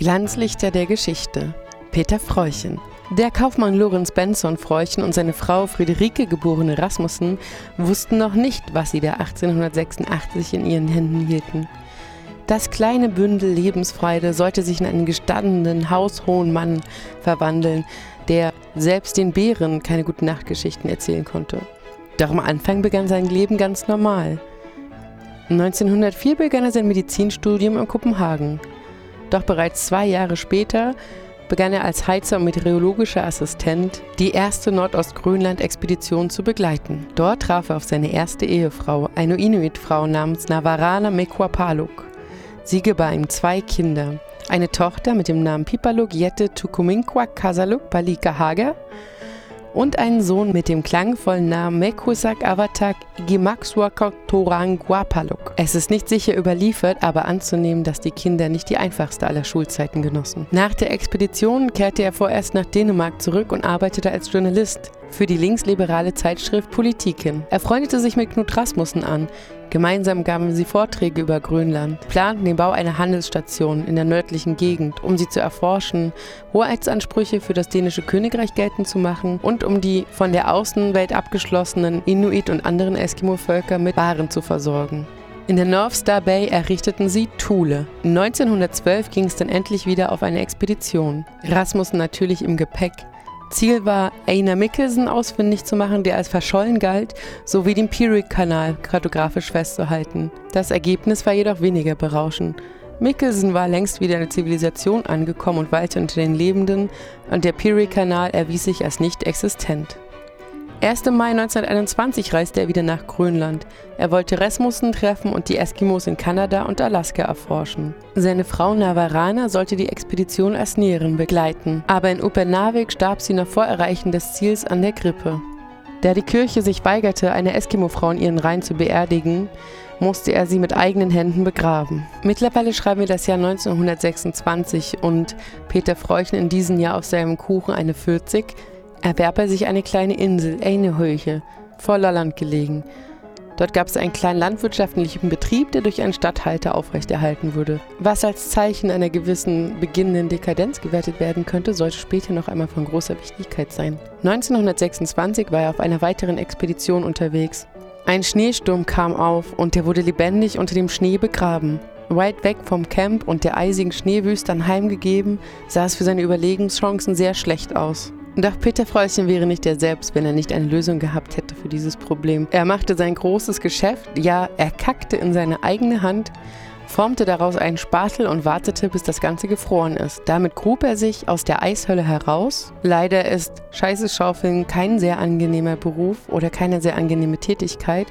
Glanzlichter der Geschichte. Peter Freuchen. Der Kaufmann Lorenz Benson Freuchen und seine Frau Friederike geborene Rasmussen wussten noch nicht, was sie da 1886 in ihren Händen hielten. Das kleine Bündel Lebensfreude sollte sich in einen gestandenen, haushohen Mann verwandeln, der selbst den Bären keine guten Nachtgeschichten erzählen konnte. Doch am Anfang begann sein Leben ganz normal. 1904 begann er sein Medizinstudium in Kopenhagen. Doch bereits zwei Jahre später begann er als Heizer und meteorologischer Assistent die erste Nordostgrönland-Expedition zu begleiten. Dort traf er auf seine erste Ehefrau, eine Inuit-Frau namens Navarana Mekwapaluk. Sie gebar ihm zwei Kinder, eine Tochter mit dem Namen Pipaluk Jette Tukuminkwak Kasaluk Palika Hager und einen Sohn mit dem klangvollen Namen Mekusak Avatak Gimaxuakok Toranguapaluk. Es ist nicht sicher überliefert, aber anzunehmen, dass die Kinder nicht die einfachste aller Schulzeiten genossen. Nach der Expedition kehrte er vorerst nach Dänemark zurück und arbeitete als Journalist für die linksliberale Zeitschrift Politiken. Er freundete sich mit Knut Rasmussen an, Gemeinsam gaben sie Vorträge über Grönland, planten den Bau einer Handelsstation in der nördlichen Gegend, um sie zu erforschen, Hoheitsansprüche für das dänische Königreich geltend zu machen und um die von der Außenwelt abgeschlossenen Inuit und anderen Eskimo-Völker mit Waren zu versorgen. In der North Star Bay errichteten sie Thule. 1912 ging es dann endlich wieder auf eine Expedition. Rasmussen natürlich im Gepäck, Ziel war, Einar Mikkelsen ausfindig zu machen, der als verschollen galt, sowie den Peary-Kanal kartografisch festzuhalten. Das Ergebnis war jedoch weniger berauschend. Mikkelsen war längst wieder in der Zivilisation angekommen und weilte unter den Lebenden, und der Peary-Kanal erwies sich als nicht existent. Erst im Mai 1921 reiste er wieder nach Grönland. Er wollte Rasmussen treffen und die Eskimos in Kanada und Alaska erforschen. Seine Frau Navarana sollte die Expedition als Näherin begleiten, aber in Upernavik starb sie noch vor Erreichen des Ziels an der Grippe. Da die Kirche sich weigerte, eine Eskimo-Frau in ihren Reihen zu beerdigen, musste er sie mit eigenen Händen begraben. Mittlerweile schreiben wir das Jahr 1926 und Peter Freuchen in diesem Jahr auf seinem Kuchen eine 40 erwarb er sich eine kleine Insel, Einehöche, voller Land gelegen. Dort gab es einen kleinen landwirtschaftlichen Betrieb, der durch einen Stadthalter aufrechterhalten wurde. Was als Zeichen einer gewissen beginnenden Dekadenz gewertet werden könnte, sollte später noch einmal von großer Wichtigkeit sein. 1926 war er auf einer weiteren Expedition unterwegs. Ein Schneesturm kam auf und er wurde lebendig unter dem Schnee begraben. Weit weg vom Camp und der eisigen Schneewüste anheimgegeben, sah es für seine Überlegungschancen sehr schlecht aus. Doch Peter Freuchen wäre nicht er selbst, wenn er nicht eine Lösung gehabt hätte für dieses Problem. Er machte sein großes Geschäft, ja, er kackte in seine eigene Hand, formte daraus einen Spatel und wartete, bis das Ganze gefroren ist. Damit grub er sich aus der Eishölle heraus. Leider ist Scheiße schaufeln kein sehr angenehmer Beruf oder keine sehr angenehme Tätigkeit.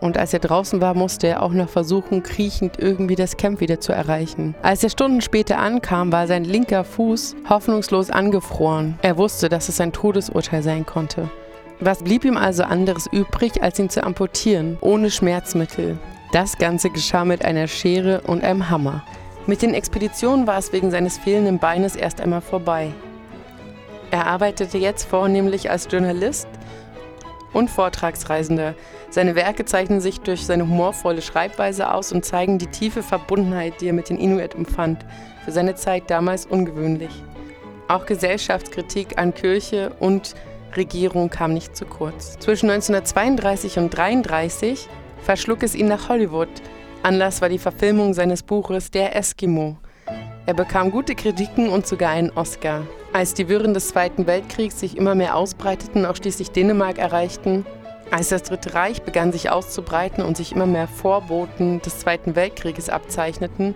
Und als er draußen war, musste er auch noch versuchen, kriechend irgendwie das Camp wieder zu erreichen. Als er Stunden später ankam, war sein linker Fuß hoffnungslos angefroren. Er wusste, dass es ein Todesurteil sein konnte. Was blieb ihm also anderes übrig, als ihn zu amputieren, ohne Schmerzmittel? Das Ganze geschah mit einer Schere und einem Hammer. Mit den Expeditionen war es wegen seines fehlenden Beines erst einmal vorbei. Er arbeitete jetzt vornehmlich als Journalist und Vortragsreisender. Seine Werke zeichnen sich durch seine humorvolle Schreibweise aus und zeigen die tiefe Verbundenheit, die er mit den Inuit empfand, für seine Zeit damals ungewöhnlich. Auch Gesellschaftskritik an Kirche und Regierung kam nicht zu kurz. Zwischen 1932 und 1933 verschlug es ihn nach Hollywood. Anlass war die Verfilmung seines Buches Der Eskimo. Er bekam gute Kritiken und sogar einen Oscar. Als die Wirren des Zweiten Weltkriegs sich immer mehr ausbreiteten, auch schließlich Dänemark erreichten, als das Dritte Reich begann sich auszubreiten und sich immer mehr Vorboten des Zweiten Weltkrieges abzeichneten,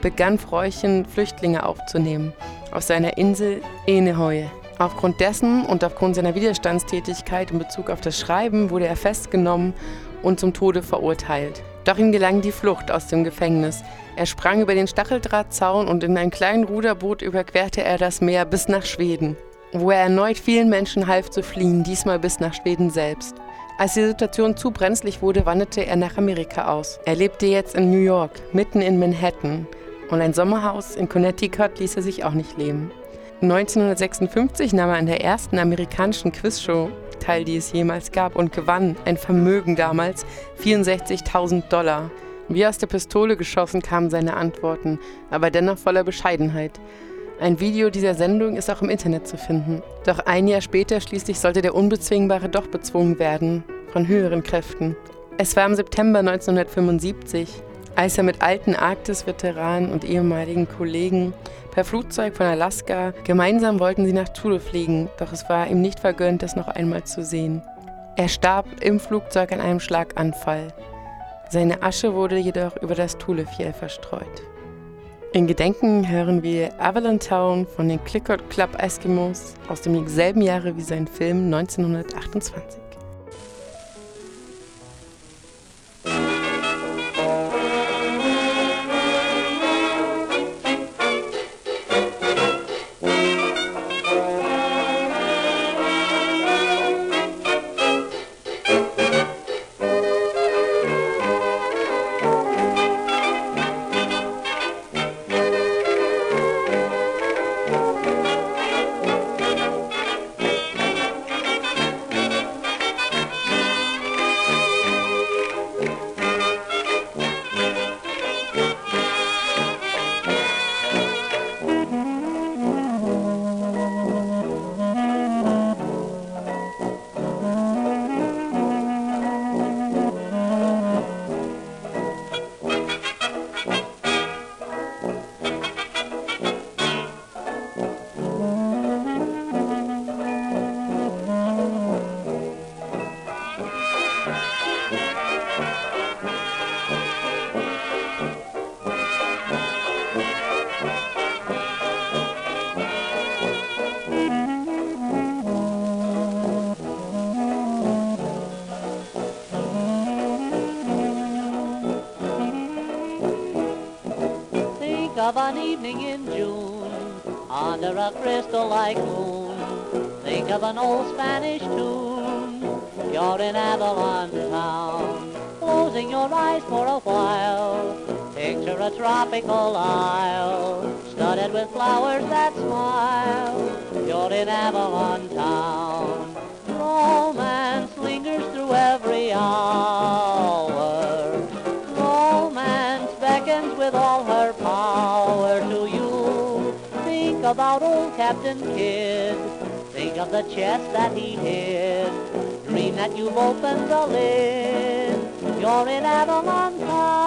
begann Freuchen Flüchtlinge aufzunehmen auf seiner Insel Enehoye. Aufgrund dessen und aufgrund seiner Widerstandstätigkeit in Bezug auf das Schreiben wurde er festgenommen und zum Tode verurteilt. Doch ihm gelang die Flucht aus dem Gefängnis. Er sprang über den Stacheldrahtzaun und in einem kleinen Ruderboot überquerte er das Meer bis nach Schweden, wo er erneut vielen Menschen half zu fliehen, diesmal bis nach Schweden selbst. Als die Situation zu brenzlig wurde, wanderte er nach Amerika aus. Er lebte jetzt in New York, mitten in Manhattan. Und ein Sommerhaus in Connecticut ließ er sich auch nicht leben. 1956 nahm er an der ersten amerikanischen Quizshow teil, die es jemals gab, und gewann ein Vermögen damals 64.000 Dollar. Wie aus der Pistole geschossen kamen seine Antworten, aber dennoch voller Bescheidenheit. Ein Video dieser Sendung ist auch im Internet zu finden. Doch ein Jahr später schließlich sollte der Unbezwingbare doch bezwungen werden, von höheren Kräften. Es war im September 1975, als er mit alten Arktis-Veteranen und ehemaligen Kollegen per Flugzeug von Alaska gemeinsam wollten sie nach Thule fliegen, doch es war ihm nicht vergönnt, das noch einmal zu sehen. Er starb im Flugzeug an einem Schlaganfall. Seine Asche wurde jedoch über das Thule-Fjell verstreut. In Gedenken hören wir Avalon Town von den Clickord Club Eskimos aus dem selben Jahre wie sein Film 1928. Of an evening in June under a crystal-like moon. Think of an old Spanish tune. You're in Avalon town, closing your eyes for a while. Picture a tropical isle, studded with flowers that smile. You're in Avalon town. Romance lingers through every hour. Romance beckons with all about old Captain Kidd. Think of the chest that he hid. Dream that you've opened the lid. You're in Avalon town.